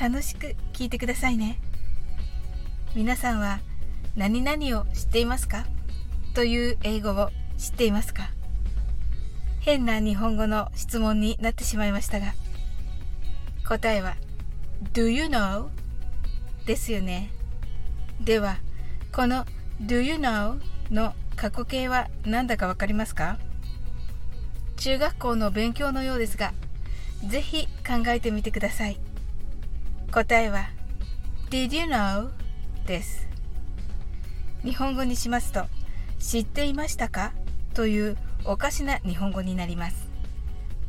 楽しく聞いてくださいね。皆さんは何々を知っていますか？という英語を知っていますか？変な日本語の質問になってしまいましたが答えは Do you know? ですよね。ではこの Do you know? の過去形は何だかわかりますか？中学校の勉強のようですがぜひ考えてみてください。答えは Did you know? です日本語にしますと知っていましたか？というおかしな日本語になります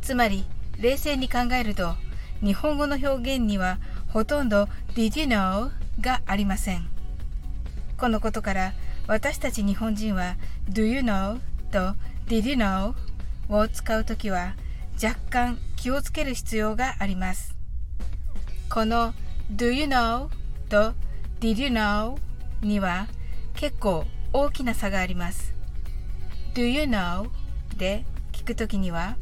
つまり冷静に考えると日本語の表現にはほとんど Did you know? がありませんこのことから私たち日本人は Do you know? と Did you know? を使うときは若干気をつける必要がありますこの Do you know? と Did you know? には結構大きな差があります Do you know? で聞くときには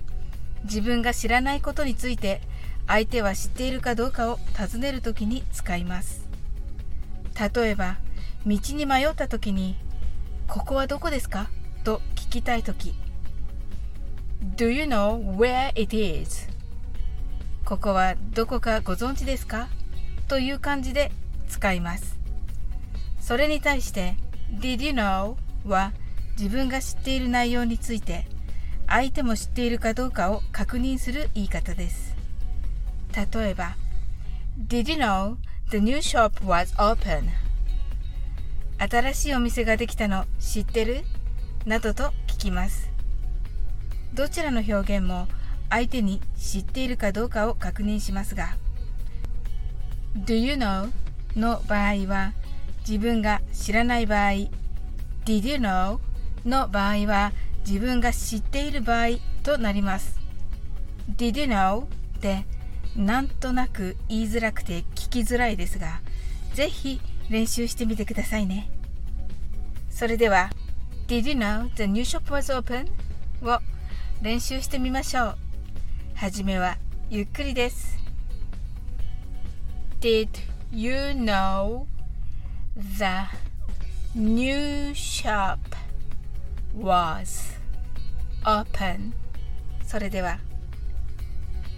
自分が知らないことについて相手は知っているかどうかを尋ねるときに使います例えば道に迷ったときにここはどこですか？と聞きたいとき Do you know where it is? ここはどこかご存知ですか？という感じで使います。それに対して Did you know? は自分が知っている内容について相手も知っているかどうかを確認する言い方です。例えば Did you know the new shop was open? 新しいお店ができたの知ってる？などと聞きます。どちらの表現も相手に知っているかどうかを確認しますが Do you know? の場合は自分が知らない場合 Did you know? の場合は自分が知っている場合となります Did you know? でなんとなく言いづらくて聞きづらいですがぜひ練習してみてくださいねそれでは Did you know the new shop was open? を練習してみましょうはじめはゆっくりです Did you know the new shop was open? それでは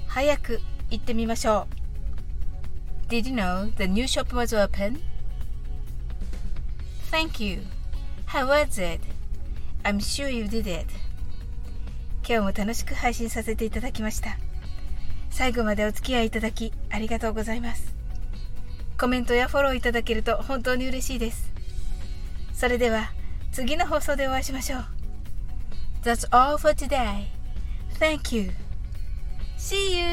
早く言ってみましょう Did you know the new shop was open? Thank you. How was it? I'm sure you did it. 今日も楽しく配信させていただきました最後までお付き合いいただきありがとうございますコメントやフォローいただけると本当に嬉しいですそれでは次の放送でお会いしましょう That's all for today. Thank you. See you!